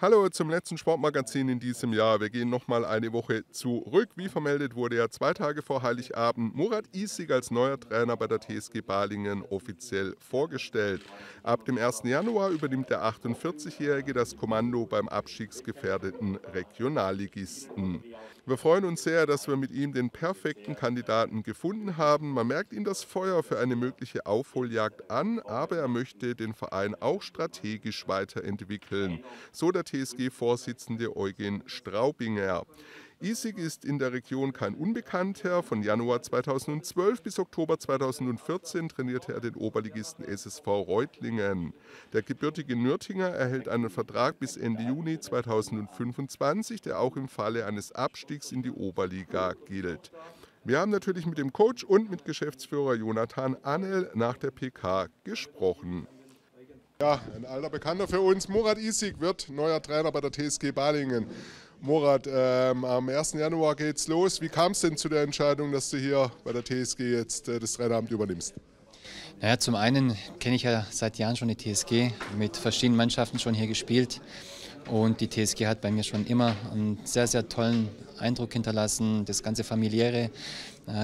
Hallo zum letzten Sportmagazin in diesem Jahr. Wir gehen nochmal eine Woche zurück. Wie vermeldet wurde ja zwei Tage vor Heiligabend Murat Isig als neuer Trainer bei der TSG Balingen offiziell vorgestellt. Ab dem 1. Januar übernimmt der 48-Jährige das Kommando beim abstiegsgefährdeten Regionalligisten. Wir freuen uns sehr, dass wir mit ihm den perfekten Kandidaten gefunden haben. Man merkt ihm das Feuer für eine mögliche Aufholjagd an, aber er möchte den Verein auch strategisch weiterentwickeln. So der TSG-Vorsitzende Eugen Straubinger. Isig ist in der Region kein Unbekannter. Von Januar 2012 bis Oktober 2014 trainierte er den Oberligisten SSV Reutlingen. Der gebürtige Nürtinger erhält einen Vertrag bis Ende Juni 2025, der auch im Falle eines Abstiegs in die Oberliga gilt. Wir haben natürlich mit dem Coach und mit Geschäftsführer Jonathan Annel nach der PK gesprochen. Ja, ein alter Bekannter für uns, Murat Isig, wird neuer Trainer bei der TSG Balingen. Murat, ähm, am 1. Januar geht's los. Wie kam es denn zu der Entscheidung, dass du hier bei der TSG jetzt äh, das Traineramt übernimmst? Naja, zum einen kenne ich ja seit Jahren schon die TSG, mit verschiedenen Mannschaften schon hier gespielt. Und die TSG hat bei mir schon immer einen sehr, sehr tollen Eindruck hinterlassen. Das ganze familiäre,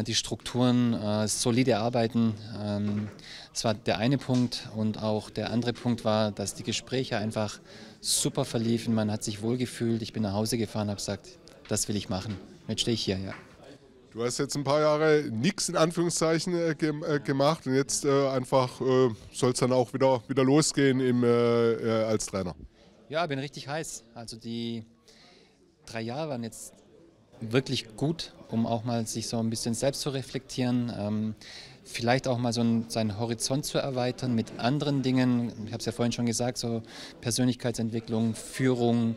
die Strukturen, äh, solide Arbeiten. Ähm, das war der eine Punkt. Und auch der andere Punkt war, dass die Gespräche einfach super verliefen. Man hat sich wohlgefühlt. Ich bin nach Hause gefahren, habe gesagt, das will ich machen. Jetzt stehe ich hier, ja. Du hast jetzt ein paar Jahre nichts in Anführungszeichen äh, äh, gemacht und jetzt äh, einfach äh, soll es dann auch wieder, wieder losgehen im, äh, äh, als Trainer. Ja, bin richtig heiß. Also die drei Jahre waren jetzt wirklich gut, um auch mal sich so ein bisschen selbst zu reflektieren. Ähm, vielleicht auch mal so einen, seinen Horizont zu erweitern mit anderen Dingen. Ich habe es ja vorhin schon gesagt, so Persönlichkeitsentwicklung, Führung,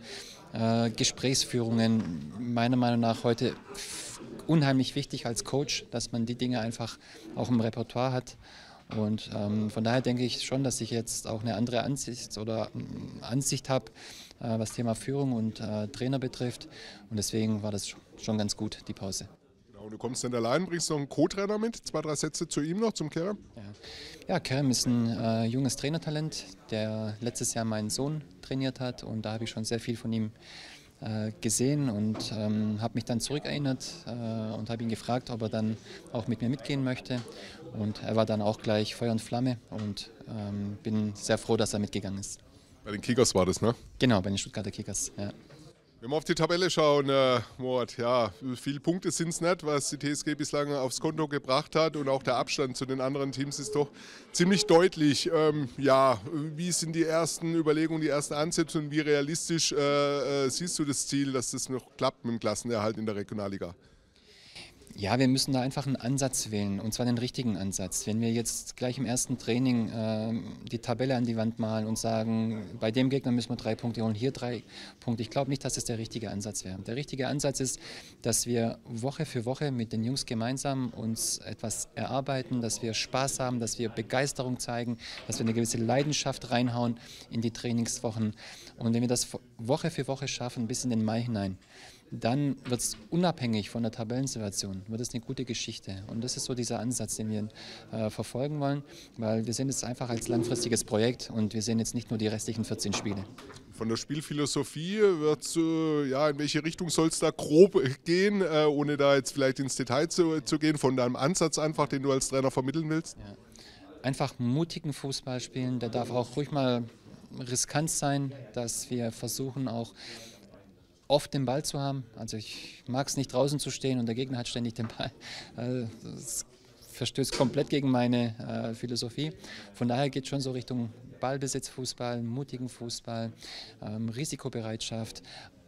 äh, Gesprächsführungen. Meiner Meinung nach heute unheimlich wichtig als Coach, dass man die Dinge einfach auch im Repertoire hat. Und ähm, von daher denke ich schon, dass ich jetzt auch eine andere Ansicht oder ähm, Ansicht habe, äh, was Thema Führung und äh, Trainer betrifft. Und deswegen war das schon ganz gut, die Pause. Genau, du kommst dann allein, bringst noch einen Co-Trainer mit. Zwei, drei Sätze zu ihm noch, zum Kerem. Ja, ja Kerem ist ein äh, junges Trainertalent, der letztes Jahr meinen Sohn trainiert hat. Und da habe ich schon sehr viel von ihm äh, gesehen und ähm, habe mich dann zurückerinnert äh, und habe ihn gefragt, ob er dann auch mit mir mitgehen möchte. Und er war dann auch gleich Feuer und Flamme und ähm, bin sehr froh, dass er mitgegangen ist. Bei den Kickers war das, ne? Genau, bei den Stuttgarter Kickers. Ja. Wenn wir auf die Tabelle schauen, äh, Moat, ja, viele Punkte sind es nicht, was die TSG bislang aufs Konto gebracht hat und auch der Abstand zu den anderen Teams ist doch ziemlich deutlich. Ähm, ja, wie sind die ersten Überlegungen, die ersten Ansätze und wie realistisch äh, äh, siehst du das Ziel, dass das noch klappt mit dem Klassenerhalt in der Regionalliga? Ja, wir müssen da einfach einen Ansatz wählen und zwar den richtigen Ansatz. Wenn wir jetzt gleich im ersten Training äh, die Tabelle an die Wand malen und sagen, bei dem Gegner müssen wir drei Punkte holen, hier drei Punkte, ich glaube nicht, dass das der richtige Ansatz wäre. Der richtige Ansatz ist, dass wir Woche für Woche mit den Jungs gemeinsam uns etwas erarbeiten, dass wir Spaß haben, dass wir Begeisterung zeigen, dass wir eine gewisse Leidenschaft reinhauen in die Trainingswochen. Und wenn wir das Woche für Woche schaffen, bis in den Mai hinein, dann wird es unabhängig von der Tabellensituation, wird es eine gute Geschichte. Und das ist so dieser Ansatz, den wir äh, verfolgen wollen, weil wir sehen es einfach als langfristiges Projekt und wir sehen jetzt nicht nur die restlichen 14 Spiele. Von der Spielphilosophie wird äh, ja, in welche Richtung soll es da grob gehen, äh, ohne da jetzt vielleicht ins Detail zu, zu, gehen, von deinem Ansatz einfach, den du als Trainer vermitteln willst? Ja. Einfach mutigen Fußball spielen, der darf auch ruhig mal riskant sein, dass wir versuchen auch oft den Ball zu haben. Also ich mag es nicht draußen zu stehen und der Gegner hat ständig den Ball. Also das verstößt komplett gegen meine äh, Philosophie. Von daher geht es schon so Richtung Ballbesitz, Fußball, mutigen Fußball, ähm, Risikobereitschaft.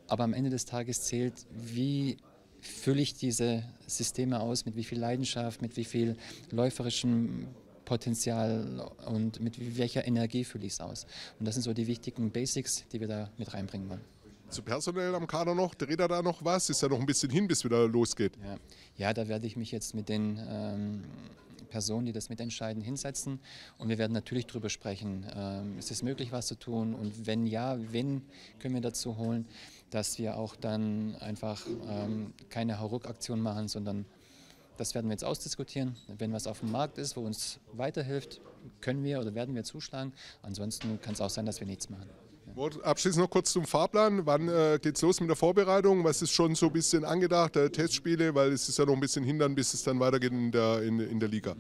Aber am Ende des Tages zählt, wie fülle ich diese Systeme aus, mit wie viel Leidenschaft, mit wie viel läuferischem Potenzial und mit welcher Energie fülle ich es aus. Und das sind so die wichtigen Basics, die wir da mit reinbringen wollen. Zu personell am Kader noch, dreht er da noch was? Ist ja noch ein bisschen hin, bis wieder losgeht. Ja, ja da werde ich mich jetzt mit den ähm, Personen, die das mitentscheiden, hinsetzen und wir werden natürlich darüber sprechen, ähm, ist es möglich, was zu tun und wenn ja, wen können wir dazu holen, dass wir auch dann einfach ähm, keine Hauruck-Aktion machen, sondern das werden wir jetzt ausdiskutieren. Wenn was auf dem Markt ist, wo uns weiterhilft, können wir oder werden wir zuschlagen. Ansonsten kann es auch sein, dass wir nichts machen. Abschließend noch kurz zum Fahrplan. Wann äh, geht es los mit der Vorbereitung? Was ist schon so ein bisschen angedacht, äh, Testspiele? Weil es ist ja noch ein bisschen hindern, bis es dann weitergeht in der, in, in der Liga.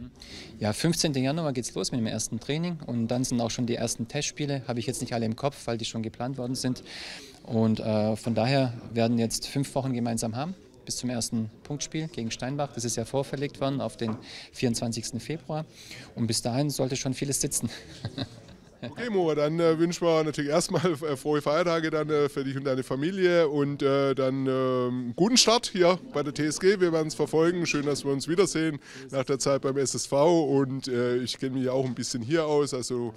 Ja, 15. Januar geht es los mit dem ersten Training und dann sind auch schon die ersten Testspiele. Habe ich jetzt nicht alle im Kopf, weil die schon geplant worden sind. Und äh, von daher werden jetzt fünf Wochen gemeinsam haben bis zum ersten Punktspiel gegen Steinbach. Das ist ja vorverlegt worden auf den 24. Februar. Und bis dahin sollte schon vieles sitzen. Okay, Mo, dann äh, wünschen wir natürlich erstmal äh, frohe Feiertage dann äh, für dich und deine Familie und äh, dann ähm, guten Start hier bei der TSG. Wir werden es verfolgen. Schön, dass wir uns wiedersehen nach der Zeit beim SSV und äh, ich kenne mich auch ein bisschen hier aus. Also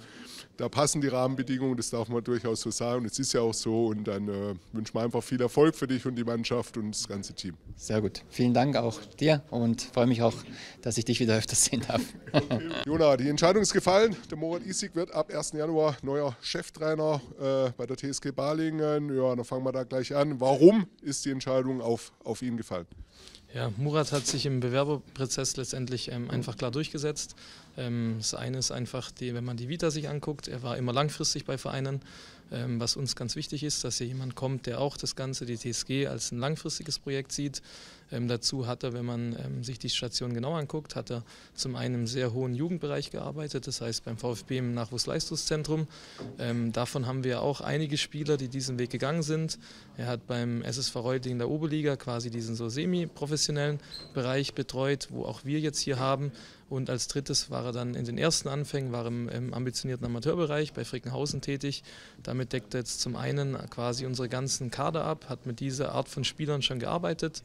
da passen die Rahmenbedingungen, das darf man durchaus so sagen. Es ist ja auch so und dann äh, wünschen wir einfach viel Erfolg für dich und die Mannschaft und das ganze Team. Sehr gut. Vielen Dank auch dir und freue mich auch, dass ich dich wieder öfters sehen darf. Okay. Jona, die Entscheidung ist gefallen. Der Morat Isig wird ab 1. Januar neuer Cheftrainer äh, bei der TSG Balingen. Ja, dann fangen wir da gleich an. Warum ist die Entscheidung auf, auf ihn gefallen? Ja, Murat hat sich im Bewerberprozess letztendlich ähm, einfach klar durchgesetzt. Ähm, das eine ist einfach, die, wenn man die Vita sich anguckt, er war immer langfristig bei Vereinen, ähm, was uns ganz wichtig ist, dass hier jemand kommt, der auch das Ganze, die TSG, als ein langfristiges Projekt sieht. Ähm, dazu hat er, wenn man sich die Station genau anguckt, hat er zum einen im sehr hohen Jugendbereich gearbeitet, das heißt beim VfB im Nachwuchsleistungszentrum. Davon haben wir auch einige Spieler, die diesen Weg gegangen sind. Er hat beim SSV Reutlingen der Oberliga quasi diesen so semi-professionellen Bereich betreut, wo auch wir jetzt hier haben. Und als drittes war er dann in den ersten Anfängen, war im, im ambitionierten Amateurbereich bei Frickenhausen tätig. Damit deckt er jetzt zum einen quasi unsere ganzen Kader ab, hat mit dieser Art von Spielern schon gearbeitet.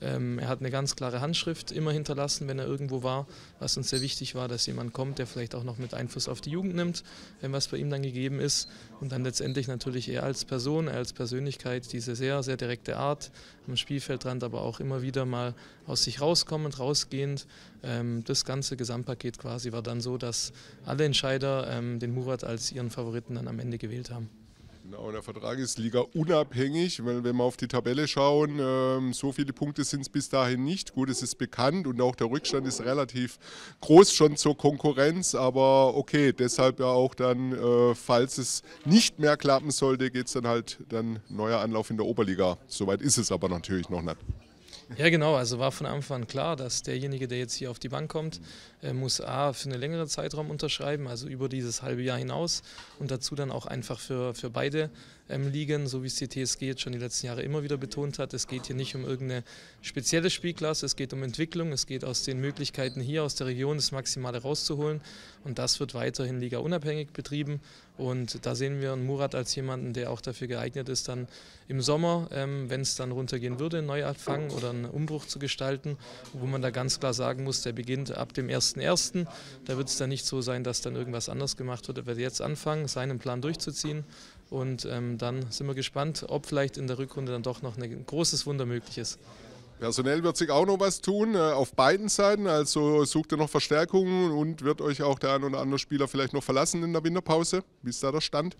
Ähm, er hat eine ganz klare Handschrift immer hinterlassen, wenn er irgendwo war, was uns sehr wichtig war, dass jemand kommt, der vielleicht auch noch mit Einfluss auf die Jugend nimmt, was bei ihm dann gegeben ist. Und dann letztendlich natürlich er als Person, er als Persönlichkeit, diese sehr, sehr direkte Art am Spielfeldrand, aber auch immer wieder mal aus sich rauskommend, rausgehend. Ähm, das ganze Gesamtpaket quasi war dann so, dass alle Entscheider ähm, den Murat als ihren Favoriten dann am Ende gewählt haben. Genau, der Vertrag ist Liga unabhängig, weil wenn wir auf die Tabelle schauen, ähm, so viele Punkte sind es bis dahin nicht. Gut, es ist bekannt und auch der Rückstand ist relativ groß schon zur Konkurrenz, aber okay, deshalb ja auch dann, äh, falls es nicht mehr klappen sollte, geht es dann halt dann neuer Anlauf in der Oberliga. Soweit ist es aber natürlich noch nicht. Ja, genau. Also war von Anfang an klar, dass derjenige, der jetzt hier auf die Bank kommt, äh, muss A für einen längeren Zeitraum unterschreiben, also über dieses halbe Jahr hinaus und dazu dann auch einfach für, für beide ähm, liegen, so wie es die TSG jetzt schon die letzten Jahre immer wieder betont hat. Es geht hier nicht um irgendeine spezielle Spielklasse, es geht um Entwicklung, es geht aus den Möglichkeiten hier aus der Region das Maximale rauszuholen und das wird weiterhin Liga unabhängig betrieben und da sehen wir Murat als jemanden, der auch dafür geeignet ist, dann im Sommer, ähm, wenn es dann runtergehen würde, einen Neuanfang oder einen Umbruch zu gestalten, wo man da ganz klar sagen muss, der beginnt ab dem 1.1. Da wird es dann nicht so sein, dass dann irgendwas anders gemacht wird. Er wird jetzt anfangen, seinen Plan durchzuziehen und ähm, dann sind wir gespannt, ob vielleicht in der Rückrunde dann doch noch ein großes Wunder möglich ist. Personell wird sich auch noch was tun, äh, auf beiden Seiten. Also sucht ihr noch Verstärkungen und wird euch auch der ein oder andere Spieler vielleicht noch verlassen in der Winterpause? Wie ist da der Stand?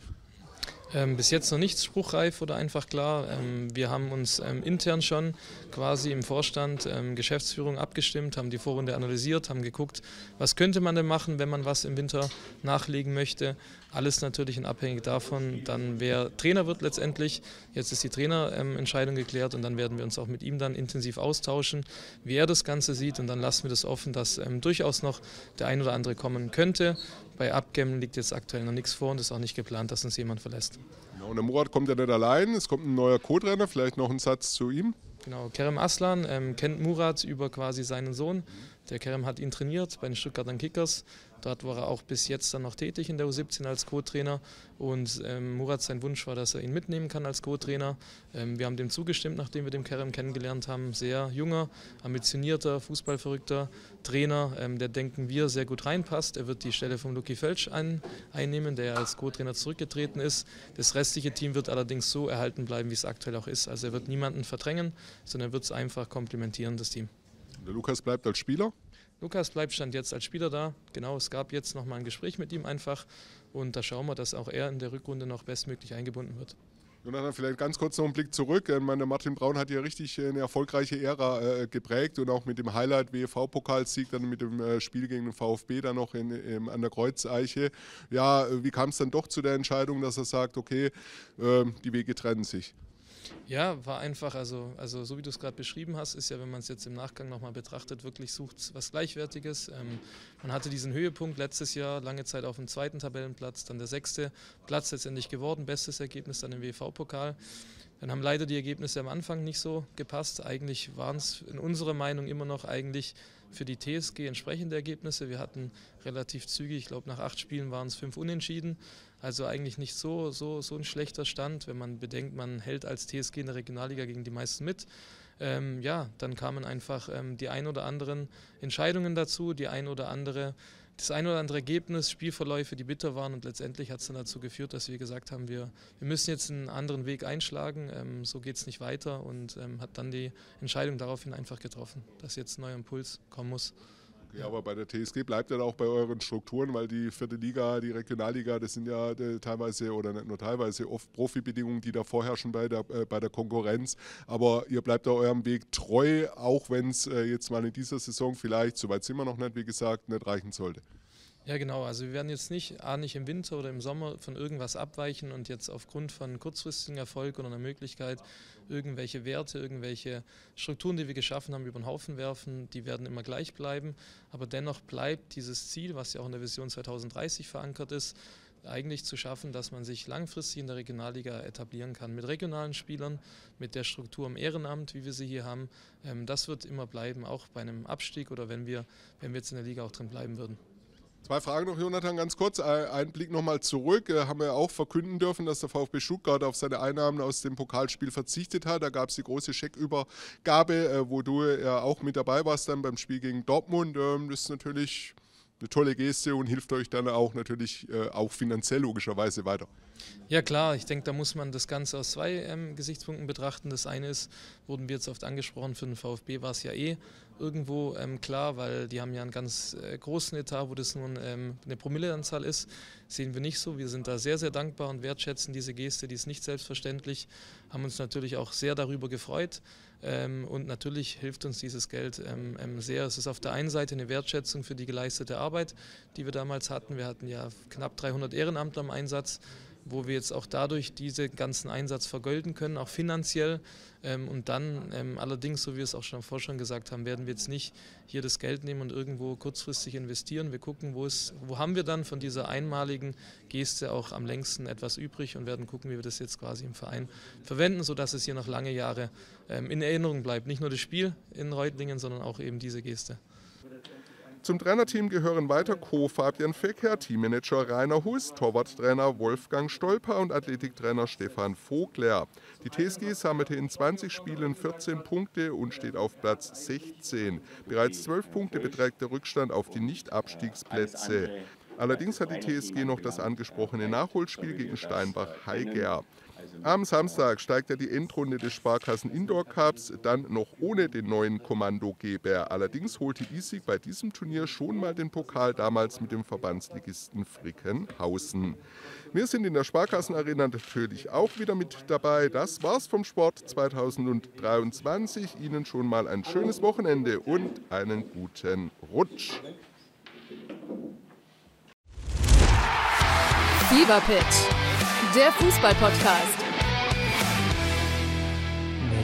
Ähm, bis jetzt noch nichts spruchreif oder einfach klar. Ähm, wir haben uns ähm, intern schon quasi im Vorstand ähm, Geschäftsführung abgestimmt, haben die Vorrunde analysiert, haben geguckt, was könnte man denn machen, wenn man was im Winter nachlegen möchte. Alles natürlich in abhängig davon, dann wer Trainer wird letztendlich. Jetzt ist die Trainerentscheidung geklärt und dann werden wir uns auch mit ihm dann intensiv austauschen, wie er das Ganze sieht und dann lassen wir das offen, dass ähm, durchaus noch der ein oder andere kommen könnte. Bei Abgämmen liegt jetzt aktuell noch nichts vor und ist auch nicht geplant, dass uns jemand verlässt. Genau, und der Murat kommt ja nicht allein, es kommt ein neuer Co-Trainer, vielleicht noch ein Satz zu ihm. Genau, Kerem Aslan ähm, kennt Murat über quasi seinen Sohn. Der Kerem hat ihn trainiert bei den Stuttgarter Kickers. Dort war er auch bis jetzt dann noch tätig in der U17 als Co-Trainer. Und ähm, Murat, sein Wunsch war, dass er ihn mitnehmen kann als Co-Trainer. Ähm, wir haben dem zugestimmt, nachdem wir den Kerem kennengelernt haben. Sehr junger, ambitionierter, fußballverrückter Trainer, ähm, der denken wir sehr gut reinpasst. Er wird die Stelle von Luki Felsch ein, einnehmen, der als Co-Trainer zurückgetreten ist. Das restliche Team wird allerdings so erhalten bleiben, wie es aktuell auch ist. Also er wird niemanden verdrängen, sondern er wird es einfach komplementieren, das Team. Der Lukas bleibt als Spieler? Lukas bleibt stand jetzt als Spieler da. Genau, es gab jetzt noch mal ein Gespräch mit ihm einfach und da schauen wir, dass auch er in der Rückrunde noch bestmöglich eingebunden wird. Jonathan, vielleicht ganz kurz noch einen Blick zurück. Ich meine, Martin Braun hat ja richtig eine erfolgreiche Ära äh, geprägt und auch mit dem Highlight WV-Pokalsieg, dann mit dem äh, Spiel gegen den VfB dann noch in, in, an der Kreuzeiche. Ja, wie kam es dann doch zu der Entscheidung, dass er sagt, okay, äh, die Wege trennen sich? Ja, war einfach, also, also so wie du es gerade beschrieben hast, ist ja, wenn man es jetzt im Nachgang nochmal betrachtet, wirklich sucht was Gleichwertiges. Ähm, man hatte diesen Höhepunkt letztes Jahr, lange Zeit auf dem zweiten Tabellenplatz, dann der sechste Platz letztendlich geworden, bestes Ergebnis dann im WV-Pokal. Dann haben leider die Ergebnisse am Anfang nicht so gepasst. Eigentlich waren es in unserer Meinung immer noch eigentlich für die TSG entsprechende Ergebnisse. Wir hatten relativ zügig, ich glaube nach acht Spielen waren es fünf Unentschieden. Also eigentlich nicht so, so, so ein schlechter Stand, wenn man bedenkt, man hält als TSG in der Regionalliga gegen die meisten mit. Ähm, ja, dann kamen einfach ähm, die ein oder anderen Entscheidungen dazu, die ein oder andere, das ein oder andere Ergebnis, Spielverläufe, die bitter waren und letztendlich hat es dann dazu geführt, dass wir gesagt haben, wir, wir müssen jetzt einen anderen Weg einschlagen, ähm, so geht es nicht weiter und ähm, hat dann die Entscheidung daraufhin einfach getroffen, dass jetzt ein neuer Impuls kommen muss. Ja, aber bei der TSG bleibt dann auch bei euren Strukturen, weil die vierte Liga, die Regionalliga, das sind ja äh, teilweise oder nicht nur teilweise oft Profibedingungen, die da vorherrschen bei der, äh, bei der Konkurrenz. Aber ihr bleibt da eurem Weg treu, auch wenn es äh, jetzt mal in dieser Saison vielleicht, soweit sind wir noch nicht, wie gesagt, nicht reichen sollte. Ja, genau. Also wir werden jetzt nicht, A, nicht im Winter oder im Sommer von irgendwas abweichen und jetzt aufgrund von kurzfristigen Erfolg oder einer Möglichkeit irgendwelche Werte, irgendwelche Strukturen, die wir geschaffen haben, über den Haufen werfen. Die werden immer gleich bleiben. Aber dennoch bleibt dieses Ziel, was ja auch in der Vision 2030 verankert ist, eigentlich zu schaffen, dass man sich langfristig in der Regionalliga etablieren kann. Mit regionalen Spielern, mit der Struktur im Ehrenamt, wie wir sie hier haben. Ähm, das wird immer bleiben, auch bei einem Abstieg oder wenn wir, wenn wir jetzt in der Liga auch drin bleiben würden. Zwei Fragen noch, Jonathan, ganz kurz. Ein Blick nochmal zurück. Äh, haben wir auch verkünden dürfen, dass der VfB Stuttgart auf seine Einnahmen aus dem Pokalspiel verzichtet hat. Da gab es die große Scheckübergabe, äh, wo du ja auch mit dabei warst dann beim Spiel gegen Dortmund. Ähm, das ist natürlich eine tolle Geste und hilft euch dann auch natürlich äh, auch finanziell logischerweise weiter. Ja klar, ich denke, da muss man das Ganze aus zwei ähm, Gesichtspunkten betrachten. Das eine ist, wurden wir jetzt oft angesprochen, für den VfB war es ja eh irgendwo ähm, klar, weil die haben ja einen ganz äh, großen Etat, wo das nun ähm, eine Promilleanzahl ist. Sehen wir nicht so. Wir sind da sehr, sehr dankbar und wertschätzen diese Geste, die ist nicht selbstverständlich. Haben uns natürlich auch sehr darüber gefreut. Ähm, und natürlich hilft uns dieses Geld ähm, ähm, sehr. Es ist auf der einen Seite eine Wertschätzung für die geleistete Arbeit, die wir damals hatten. Wir hatten ja knapp 300 Ehrenamtler im Einsatz wo wir jetzt auch dadurch diesen ganzen Einsatz vergolden können, auch finanziell. Ähm, und dann ähm, allerdings, so wie wir es auch schon vorher schon gesagt haben, werden wir jetzt nicht hier das Geld nehmen und irgendwo kurzfristig investieren. Wir gucken, wo, es, wo haben wir dann von dieser einmaligen Geste auch am längsten etwas übrig und werden gucken, wie wir das jetzt quasi im Verein verwenden, sodass es hier noch lange Jahre ähm, in Erinnerung bleibt. Nicht nur das Spiel in Reutlingen, sondern auch eben diese Geste. Zum Trainerteam gehören weiter Co. Fabian Fecker, Teammanager Rainer Hus, Torwarttrainer Wolfgang Stolper und Athletiktrainer Stefan Vogler. Die TSG sammelte in 20 Spielen 14 Punkte und steht auf Platz 16. Bereits 12 Punkte beträgt der Rückstand auf die Nicht-Abstiegsplätze. Allerdings hat die TSG noch das angesprochene Nachholspiel gegen Steinbach-Heiger. Am Samstag steigt er die Endrunde des Sparkassen Indoor Cups, dann noch ohne den neuen Kommandogeber. Allerdings holte Isig bei diesem Turnier schon mal den Pokal, damals mit dem Verbandsligisten Frickenhausen. Wir sind in der Sparkassenarena natürlich auch wieder mit dabei. Das war's vom Sport 2023. Ihnen schon mal ein schönes Wochenende und einen guten Rutsch. Fever Pitch, der Fußballpodcast.